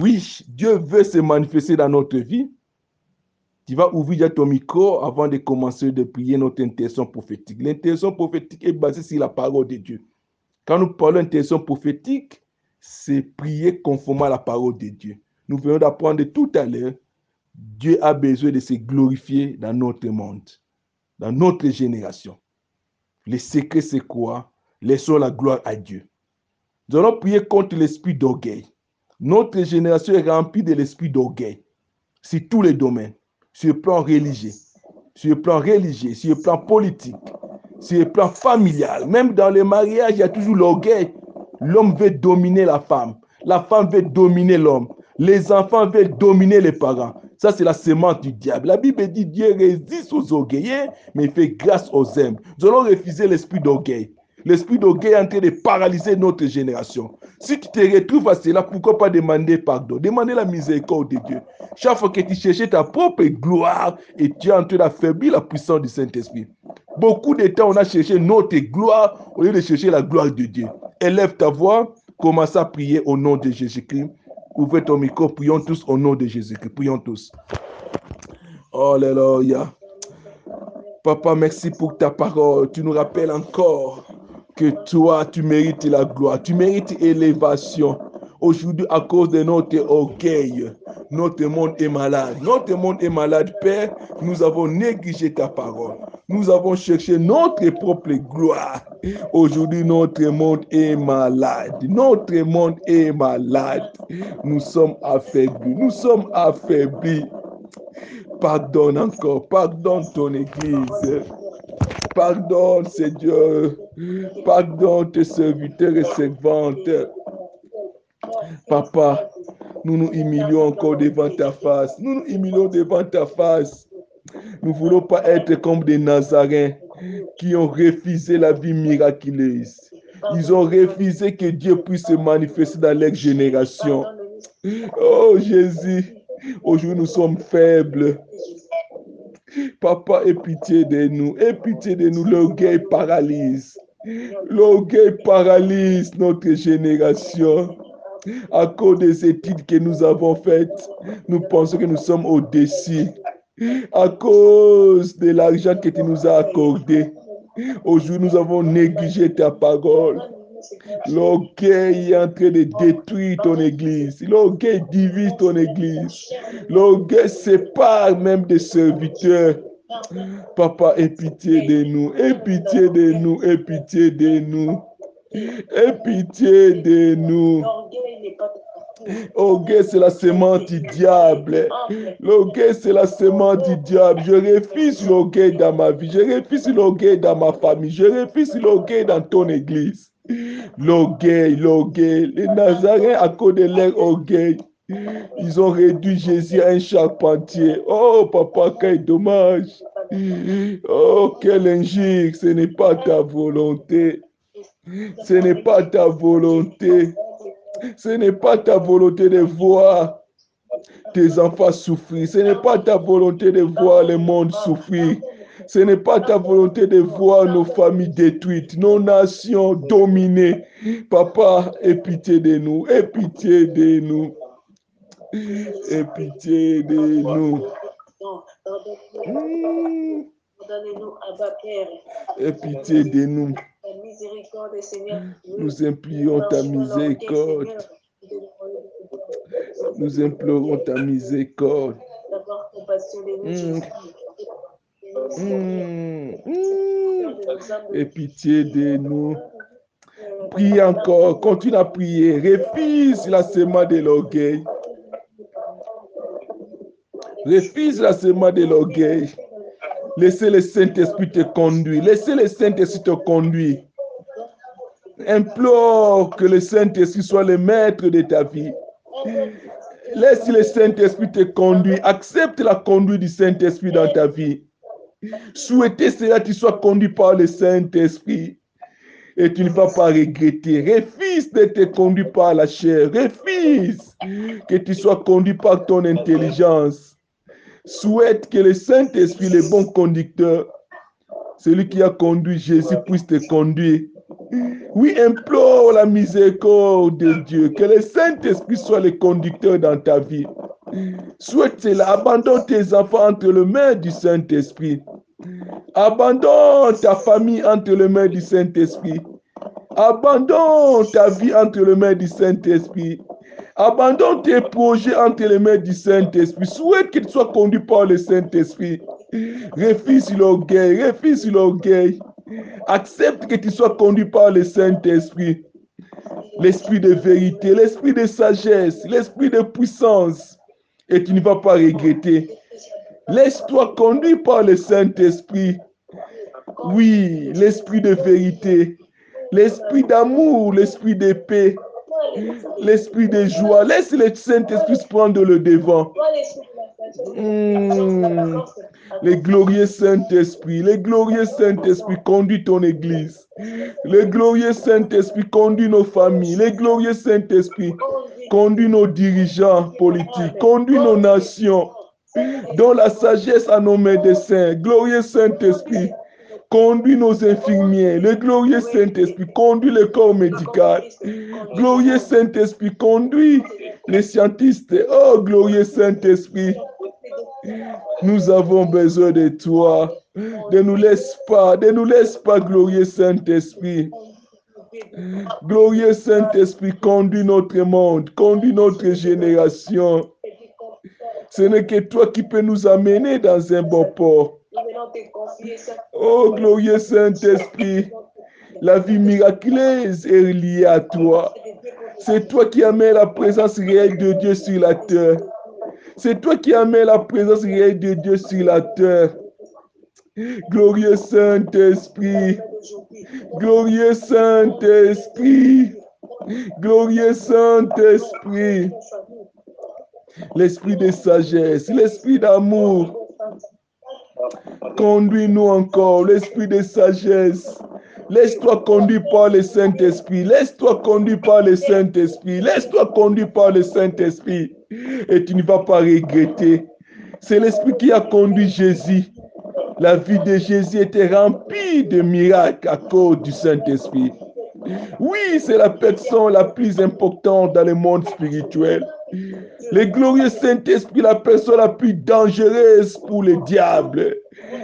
Oui, Dieu veut se manifester dans notre vie. Tu vas ouvrir ton micro avant de commencer de prier notre intention prophétique. L'intention prophétique est basée sur la parole de Dieu. Quand nous parlons d'intention prophétique, c'est prier conformément à la parole de Dieu. Nous venons d'apprendre tout à l'heure, Dieu a besoin de se glorifier dans notre monde, dans notre génération. Le secret, c'est quoi? Laissons la gloire à Dieu. Nous allons prier contre l'esprit d'orgueil. Notre génération est remplie de l'esprit d'orgueil sur tous les domaines, sur le plan religieux, sur le plan religieux, sur le plan politique, sur le plan familial. Même dans les mariages, il y a toujours l'orgueil. L'homme veut dominer la femme. La femme veut dominer l'homme. Les enfants veulent dominer les parents. Ça, c'est la sémence du diable. La Bible dit Dieu résiste aux orgueilleux, mais il fait grâce aux hommes. Nous allons refuser l'esprit d'orgueil. L'esprit d'orgueil est en train de paralyser notre génération. Si tu te retrouves à cela, pourquoi pas demander pardon? Demander la miséricorde de Dieu. Chaque fois que tu cherchais ta propre gloire et tu es en train d'affaiblir la puissance du Saint-Esprit. Beaucoup de temps, on a cherché notre gloire au lieu de chercher la gloire de Dieu. Élève ta voix, commence à prier au nom de Jésus-Christ. Ouvrez ton micro, prions tous au nom de Jésus-Christ. Prions tous. Alléluia. Papa, merci pour ta parole. Tu nous rappelles encore que toi, tu mérites la gloire, tu mérites élévation. Aujourd'hui, à cause de notre orgueil, notre monde est malade. Notre monde est malade, Père. Nous avons négligé ta parole. Nous avons cherché notre propre gloire. Aujourd'hui, notre monde est malade. Notre monde est malade. Nous sommes affaiblis. Nous sommes affaiblis. Pardonne encore. Pardonne ton Église. Pardonne, Seigneur. Pardonne tes serviteurs et servantes. Papa, nous nous humilions encore devant ta face. Nous nous humilions devant ta face. Nous ne voulons pas être comme des Nazaréens qui ont refusé la vie miraculeuse. Ils ont refusé que Dieu puisse se manifester dans leur génération. Oh Jésus, aujourd'hui nous sommes faibles. Papa, aie pitié de nous. Aie pitié de nous. L'orgueil paralyse. L'orgueil paralyse notre génération. À cause des études que nous avons faites, nous pensons que nous sommes au-dessus. À cause de l'argent que tu nous as accordé, aujourd'hui nous avons négligé ta parole. L'orgueil est en train de détruire ton église. L'orgueil divise ton église. L'orgueil sépare même des serviteurs. Papa, aie pitié de nous. Aie pitié de nous. Aie pitié de nous. Aie pitié de nous. L'orgueil, c'est la semence du diable. L'orgueil, c'est la semence du diable. Je refuse l'orgueil dans ma vie. Je refuse l'orgueil dans ma famille. Je refuse l'orgueil dans ton église. L'orgueil, l'orgueil. Les Nazaréens, à cause de leur orgueil, ils ont réduit Jésus à un charpentier. Oh, papa, quel dommage. Oh, quel injure. Ce n'est pas ta volonté. Ce n'est pas ta volonté. Ce n'est pas ta volonté de voir tes enfants souffrir. Ce n'est pas ta volonté de voir le monde souffrir. Ce n'est pas ta volonté de voir nos familles détruites, nos nations dominées. Papa, aie pitié de nous. Aie pitié de nous. Aie pitié de nous. Père. Aie pitié de nous. Nous implorons ta miséricorde. Nous implorons ta miséricorde. D'avoir compassion de nous, Mm. Jésus. Mm, mm. Aie pitié de nous. Prie encore, continue à prier. Refuse la semence de l'orgueil. Refuse la semence de l'orgueil. Laissez le Saint-Esprit te conduire. Laissez le Saint-Esprit te conduire. Implore que le Saint-Esprit soit le maître de ta vie. Laisse le Saint-Esprit te conduire. Accepte la conduite du Saint-Esprit dans ta vie. Souhaitez cela, tu sois conduit par le Saint-Esprit. Et tu ne vas pas regretter. Refuse d'être conduit par la chair. Refuse que tu sois conduit par ton intelligence. Souhaite que le Saint-Esprit, le bon conducteur, celui qui a conduit Jésus, puisse te conduire Oui, implore la miséricorde de Dieu. Que le Saint-Esprit soit le conducteur dans ta vie. Souhaite cela. Abandonne tes enfants entre les mains du Saint-Esprit. Abandonne ta famille entre les mains du Saint-Esprit. Abandonne ta vie entre les mains du Saint-Esprit. Abandonne tes projets entre les mains du Saint-Esprit. Souhaite qu'il soit conduit par le Saint-Esprit. Refuse l'orgueil, refuse l'orgueil. Accepte que tu sois conduit par le Saint-Esprit. L'esprit de vérité, l'esprit de sagesse, l'esprit de puissance. Et tu ne vas pas regretter. Laisse-toi conduire par le Saint-Esprit. Oui, l'esprit de vérité, l'esprit d'amour, l'esprit de paix, l'esprit de joie. Laisse le Saint-Esprit prendre le devant. Hmm. Le glorieux Saint-Esprit, le glorieux Saint-Esprit conduit ton Église. Le glorieux Saint-Esprit conduit nos familles. Le glorieux Saint-Esprit conduit nos dirigeants politiques, conduit nos nations. Dans la sagesse à nos médecins, glorieux Saint-Esprit, conduit nos infirmiers. Le glorieux Saint-Esprit conduit le corps médical. Glorieux Saint-Esprit conduit les scientifiques. Oh, glorieux Saint-Esprit, nous avons besoin de toi. Ne nous laisse pas, ne nous laisse pas, glorieux Saint-Esprit. Glorieux Saint-Esprit, conduit notre monde, conduit notre génération. Ce n'est que toi qui peux nous amener dans un bon port. Oh, glorieux Saint-Esprit, la vie miraculeuse est liée à toi. C'est toi qui amènes la présence réelle de Dieu sur la terre. C'est toi qui amènes la présence réelle de Dieu sur la terre. Glorieux Saint-Esprit, glorieux Saint-Esprit, glorieux Saint-Esprit, l'esprit de sagesse, l'esprit d'amour, conduis-nous encore, l'esprit de sagesse. Laisse-toi conduire par le Saint-Esprit. Laisse-toi conduire par le Saint-Esprit. Laisse-toi conduire par le Saint-Esprit. Et tu ne vas pas regretter. C'est l'Esprit qui a conduit Jésus. La vie de Jésus était remplie de miracles à cause du Saint-Esprit. Oui, c'est la personne la plus importante dans le monde spirituel. Le glorieux Saint-Esprit, la personne la plus dangereuse pour le diable.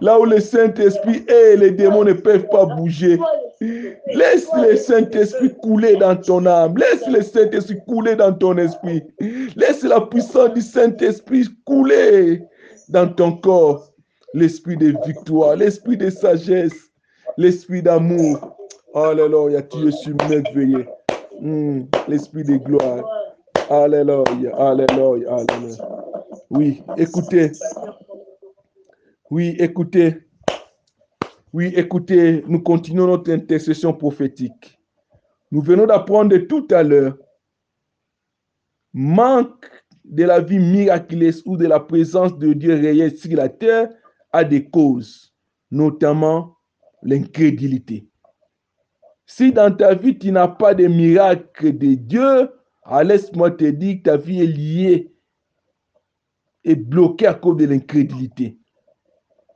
Là où le Saint-Esprit est, les démons ne peuvent pas bouger. Laisse le Saint-Esprit couler dans ton âme. Laisse le Saint-Esprit couler dans ton esprit. Laisse la puissance du Saint-Esprit couler dans ton corps. L'esprit de victoire, l'esprit de sagesse, l'esprit d'amour. Alléluia, tu es merveilleux. Hmm, l'esprit de gloire. Alléluia, alléluia, alléluia. Oui, écoutez. Oui, écoutez. Oui, écoutez, nous continuons notre intercession prophétique. Nous venons d'apprendre tout à l'heure. Manque de la vie miraculeuse ou de la présence de Dieu réel sur la terre a des causes, notamment l'incrédulité. Si dans ta vie, tu n'as pas de miracle de Dieu, laisse-moi te dire que ta vie est liée et bloquée à cause de l'incrédulité.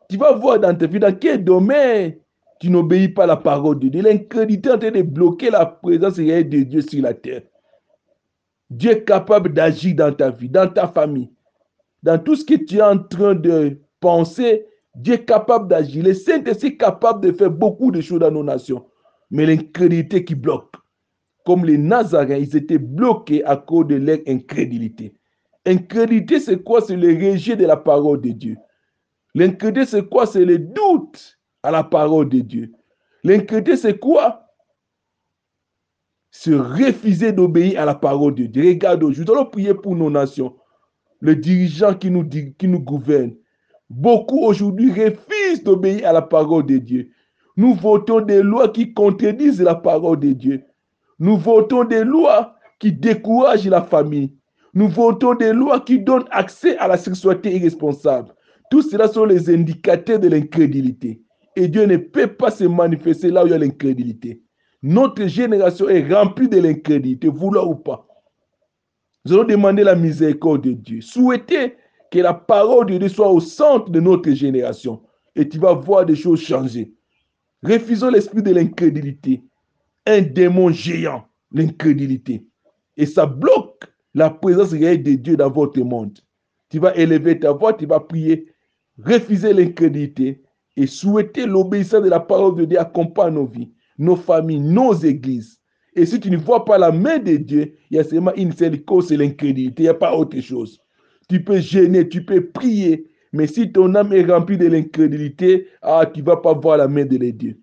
Tu vas voir dans ta vie dans quel domaine tu n'obéis pas à la parole de Dieu. L'incrédulité est en train de bloquer la présence réelle de Dieu sur la terre. Dieu est capable d'agir dans ta vie, dans ta famille, dans tout ce que tu es en train de penser. Dieu est capable d'agir. Le Saint-Esprit est capable de faire beaucoup de choses dans nos nations. Mais l'incrédulité qui bloque. Comme les Nazaréens, ils étaient bloqués à cause de leur incrédulité. Incrédulité, c'est quoi? C'est le rejet de la parole de Dieu. L'incrédulité, c'est quoi? C'est le doute à la parole de Dieu. L'incrédulité, c'est quoi? Se refuser d'obéir à la parole de Dieu. Regarde, aujourd'hui, allons prier pour nos nations. Les dirigeants qui nous, qui nous gouvernent. Beaucoup aujourd'hui refusent d'obéir à la parole de Dieu. Nous votons des lois qui contredisent la parole de Dieu. Nous votons des lois qui découragent la famille. Nous votons des lois qui donnent accès à la sexualité irresponsable. Tout cela sont les indicateurs de l'incrédulité. Et Dieu ne peut pas se manifester là où il y a l'incrédulité. Notre génération est remplie de l'incrédulité, vouloir ou pas. Nous allons demander la miséricorde de Dieu. Souhaiter que la parole de Dieu soit au centre de notre génération. Et tu vas voir des choses changer. Refusons l'esprit de l'incrédulité. un démon géant, l'incrédulité. Et ça bloque la présence réelle de Dieu dans votre monde. Tu vas élever ta voix, tu vas prier, refuser l'incrédulité et souhaiter l'obéissance de la parole de Dieu accompagne nos vies, nos familles, nos églises. Et si tu ne vois pas la main de Dieu, il y a seulement une seule cause, c'est l'incrédulité. Il n'y a pas autre chose. Tu peux gêner, tu peux prier, mais si ton âme est remplie de l'incrédulité, ah, tu ne vas pas voir la main de Dieu.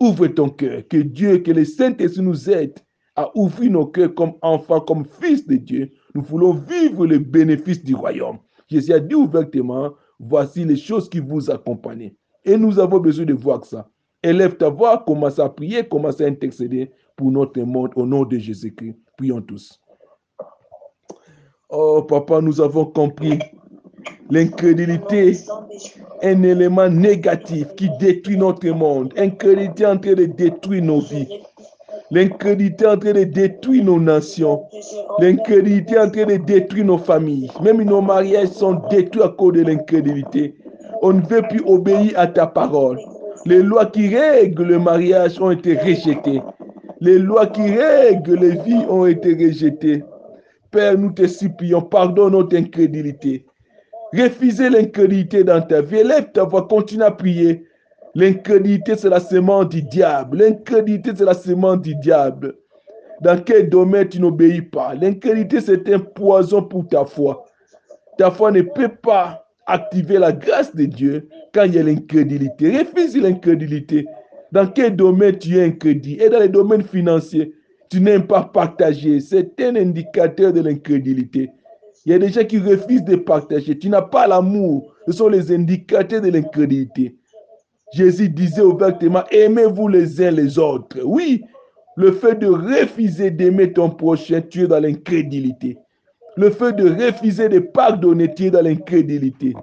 Ouvre ton cœur, que Dieu, que le Saint-Esprit nous aide à ouvrir nos cœurs comme enfants, comme fils de Dieu. Nous voulons vivre les bénéfices du royaume. Jésus a dit ouvertement, voici les choses qui vous accompagnent. Et nous avons besoin de voir ça. Élève ta voix, commence à prier, commence à intercéder pour notre monde au nom de Jésus-Christ. Prions tous. Oh, papa, nous avons compris l'incrédulité, un élément négatif qui détruit notre monde. L'incrédulité en train de détruire nos vies. L'incrédulité en train de détruire nos nations. L'incrédulité en train de détruire nos familles. Même nos mariages sont détruits à cause de l'incrédulité. On ne veut plus obéir à ta parole. Les lois qui règlent le mariage ont été rejetées. Les lois qui règlent les vies ont été rejetées. Père, nous te supplions, pardonne notre incrédulité. Refusez l'incrédulité dans ta vie. Élève ta voix, continue à prier. L'incrédulité, c'est la semence du diable. L'incrédulité, c'est la semence du diable. Dans quel domaine tu n'obéis pas? L'incrédulité, c'est un poison pour ta foi. Ta foi ne peut pas activer la grâce de Dieu quand il y a l'incrédulité. Refuse l'incrédulité. Dans quel domaine tu es incrédule Et dans les domaines financiers, tu n'aimes pas partager. C'est un indicateur de l'incrédulité. Il y a des gens qui refusent de partager. Tu n'as pas l'amour. Ce sont les indicateurs de l'incrédulité. Jésus disait ouvertement, aimez-vous les uns les autres. Oui, le fait de refuser d'aimer ton prochain, tu es dans l'incrédulité. Le fait de refuser de pardonner, tu es dans l'incrédulité.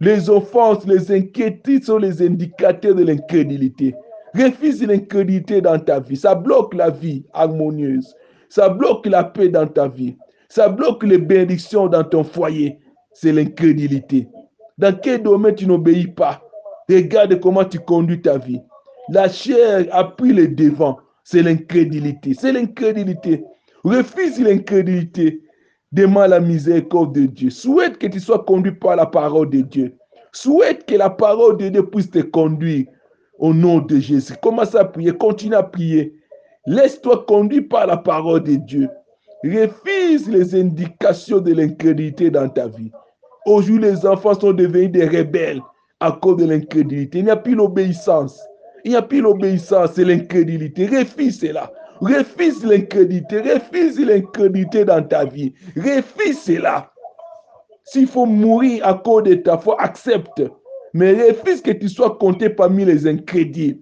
Les offenses, les inquiétudes sont les indicateurs de l'incrédulité. Refuse l'incrédulité dans ta vie. Ça bloque la vie harmonieuse. Ça bloque la paix dans ta vie. Ça bloque les bénédictions dans ton foyer. C'est l'incrédulité. Dans quel domaine tu n'obéis pas? Regarde comment tu conduis ta vie. La chair a pris le devant. C'est l'incrédulité. C'est l'incrédulité. Refuse l'incrédulité. Demande la miséricorde de Dieu. Souhaite que tu sois conduit par la parole de Dieu. Souhaite que la parole de Dieu puisse te conduire au nom de Jésus. Commence à prier. Continue à prier. Laisse-toi conduire par la parole de Dieu. Refuse les indications de l'incrédulité dans ta vie. Aujourd'hui, les enfants sont devenus des rebelles à cause de l'incrédulité. Il n'y a plus l'obéissance. Il n'y a plus l'obéissance, c'est l'incrédulité. Refuse cela. Refuse l'incrédulité. Refuse l'incrédulité dans ta vie. Refuse cela. S'il faut mourir à cause de ta foi, accepte. Mais refuse que tu sois compté parmi les incrédules.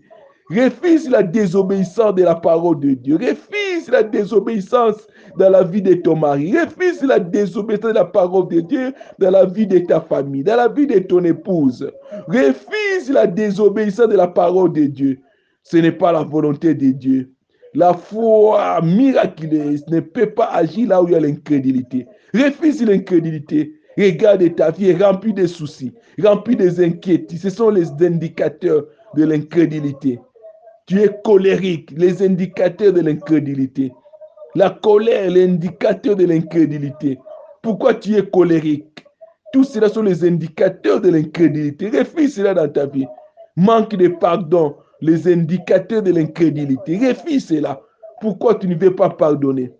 Refuse la désobéissance de la parole de Dieu. Refuse la désobéissance dans la vie de ton mari. Refuse la désobéissance de la parole de Dieu dans la vie de ta famille, dans la vie de ton épouse. Refuse la désobéissance de la parole de Dieu. Ce n'est pas la volonté de Dieu. La foi miraculeuse ne peut pas agir là où il y a l'incrédulité. Refuse l'incrédulité. Regarde ta vie remplie de soucis, remplie des inquiétudes. Ce sont les indicateurs de l'incrédulité. Tu es colérique, les indicateurs de l'incrédulité. La colère, l'indicateur de l'incrédulité. Pourquoi tu es colérique? Tout cela sont les indicateurs de l'incrédulité. Refuse cela dans ta vie. Manque de pardon, les indicateurs de l'incrédulité. Refuse cela. Pourquoi tu ne veux pas pardonner?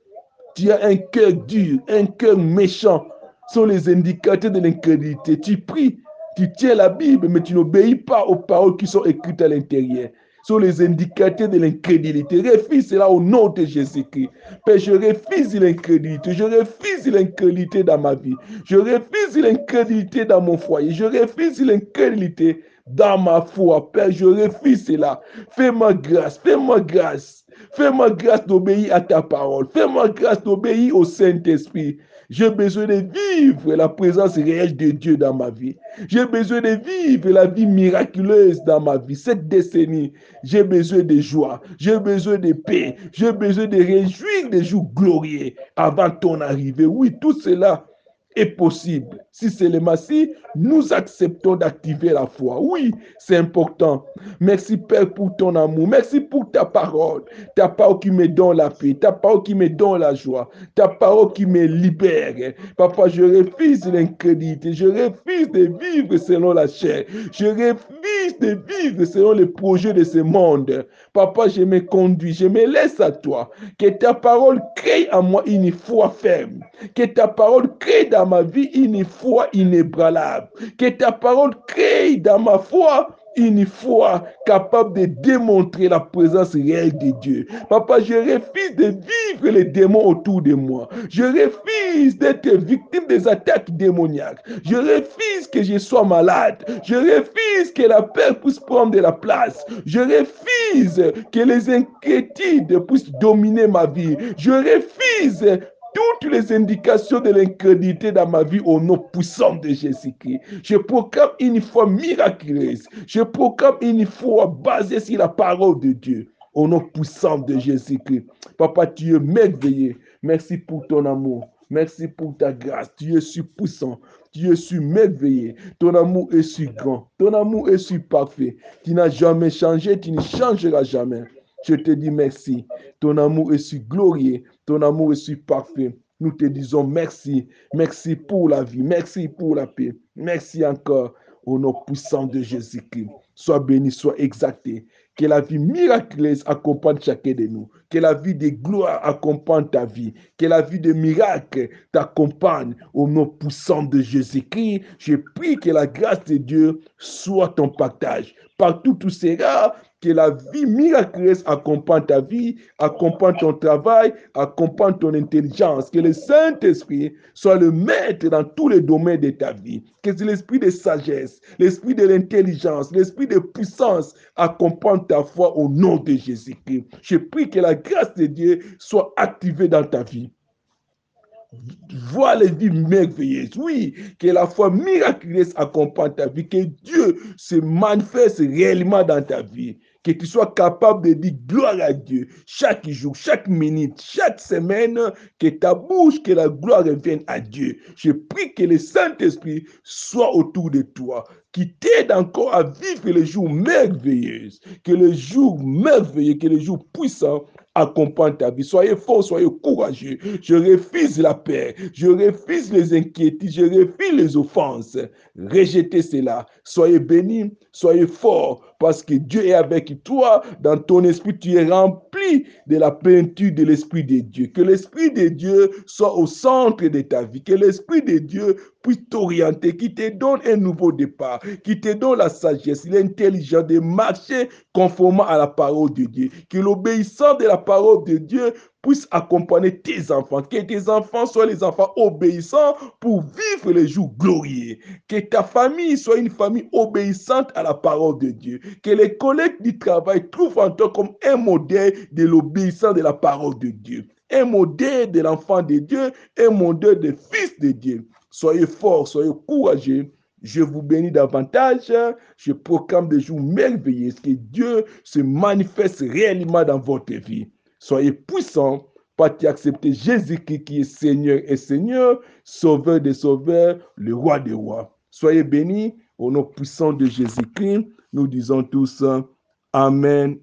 Tu as un cœur dur, un cœur méchant. Sont les indicateurs de l'incrédulité. Tu pries, tu tiens la Bible, mais tu n'obéis pas aux paroles qui sont écrites à l'intérieur sont les indicateurs de l'incrédulité. Refuse cela au nom de Jésus-Christ. Père, je refuse l'incrédulité. Je refuse l'incrédulité dans ma vie. Je refuse l'incrédulité dans mon foyer. Je refuse l'incrédulité dans ma foi. Père, je refuse cela. Fais-moi grâce. Fais-moi grâce. Fais-moi grâce d'obéir à ta parole. Fais-moi grâce d'obéir au Saint-Esprit. J'ai besoin de vivre la présence réelle de Dieu dans ma vie. J'ai besoin de vivre la vie miraculeuse dans ma vie. Cette décennie, j'ai besoin de joie. J'ai besoin de paix. J'ai besoin de réjouir des jours glorieux avant ton arrivée. Oui, tout cela est possible. Si c'est le Messie, nous acceptons d'activer la foi. Oui, c'est important. Merci Père pour ton amour. Merci pour ta parole. Ta parole qui me donne la paix. Ta parole qui me donne la joie. Ta parole qui me libère. Papa, je refuse l'incrédulité. Je refuse de vivre selon la chair. Je refuse de vivre selon les projets de ce monde. Papa, je me conduis. Je me laisse à toi. Que ta parole crée en moi une foi ferme. Que ta parole crée dans ma vie une foi inébranlable. Que ta parole crée dans ma foi une foi capable de démontrer la présence réelle de Dieu. Papa, je refuse de vivre les démons autour de moi. Je refuse d'être victime des attaques démoniaques. Je refuse que je sois malade. Je refuse que la peur puisse prendre de la place. Je refuse que les inquiétudes puissent dominer ma vie. Je refuse toutes les indications de l'incrédulité dans ma vie au nom puissant de Jésus-Christ. Je proclame une foi miraculeuse. Je proclame une foi basée sur la parole de Dieu au nom puissant de Jésus-Christ. Papa, tu es merveilleux. Merci pour ton amour. Merci pour ta grâce. Tu es si puissant. Tu es si merveilleux. Ton amour est si grand. Ton amour est si parfait. Tu n'as jamais changé. Tu ne changeras jamais. Je te dis merci. Ton amour est si glorieux. Ton amour est si parfait. Nous te disons merci. Merci pour la vie. Merci pour la paix. Merci encore au nom puissant de Jésus-Christ. Sois béni, sois exalté. Que la vie miraculeuse accompagne chacun de nous. Que la vie de gloire accompagne ta vie. Que la vie de miracle t'accompagne au nom puissant de Jésus-Christ. Je prie que la grâce de Dieu soit ton partage. Partout où tu seras, que la vie miraculeuse accompagne ta vie, accompagne ton travail, accompagne ton intelligence. Que le Saint-Esprit soit le maître dans tous les domaines de ta vie. Que l'esprit de sagesse, l'esprit de l'intelligence, l'esprit de puissance accompagne ta foi au nom de Jésus-Christ. Je prie que la grâce de Dieu soit activée dans ta vie. Vois les vies merveilleuses. Oui, que la foi miraculeuse accompagne ta vie, que Dieu se manifeste réellement dans ta vie que tu sois capable de dire gloire à Dieu chaque jour, chaque minute, chaque semaine, que ta bouche, que la gloire revienne à Dieu. Je prie que le Saint-Esprit soit autour de toi, qui t'aide encore à vivre les jours merveilleux, que les jours merveilleux, que les jours puissants accompagnent ta vie. Soyez forts, soyez courageux. Je refuse la paix, je refuse les inquiétudes, je refuse les offenses. Rejetez cela. Soyez bénis, soyez forts, parce que Dieu est avec toi. Dans ton esprit, tu es rempli de la peinture de l'Esprit de Dieu. Que l'Esprit de Dieu soit au centre de ta vie. Que l'Esprit de Dieu puisse t'orienter, qui te donne un nouveau départ, qui te donne la sagesse, l'intelligence de marcher conformément à la parole de Dieu. Que l'obéissance de la parole de Dieu puisse accompagner tes enfants, que tes enfants soient les enfants obéissants pour vivre les jours glorieux, que ta famille soit une famille obéissante à la parole de Dieu, que les collègues du travail trouvent en toi comme un modèle de l'obéissance de la parole de Dieu, un modèle de l'enfant de Dieu, un modèle de fils de Dieu. Soyez forts, soyez courageux. Je vous bénis davantage. Je proclame des jours merveilleux. Que Dieu se manifeste réellement dans votre vie. Soyez puissants pour accepter Jésus-Christ qui est Seigneur et Seigneur, Sauveur des Sauveurs, le Roi des Rois. Soyez bénis au nom puissant de Jésus-Christ. Nous disons tous Amen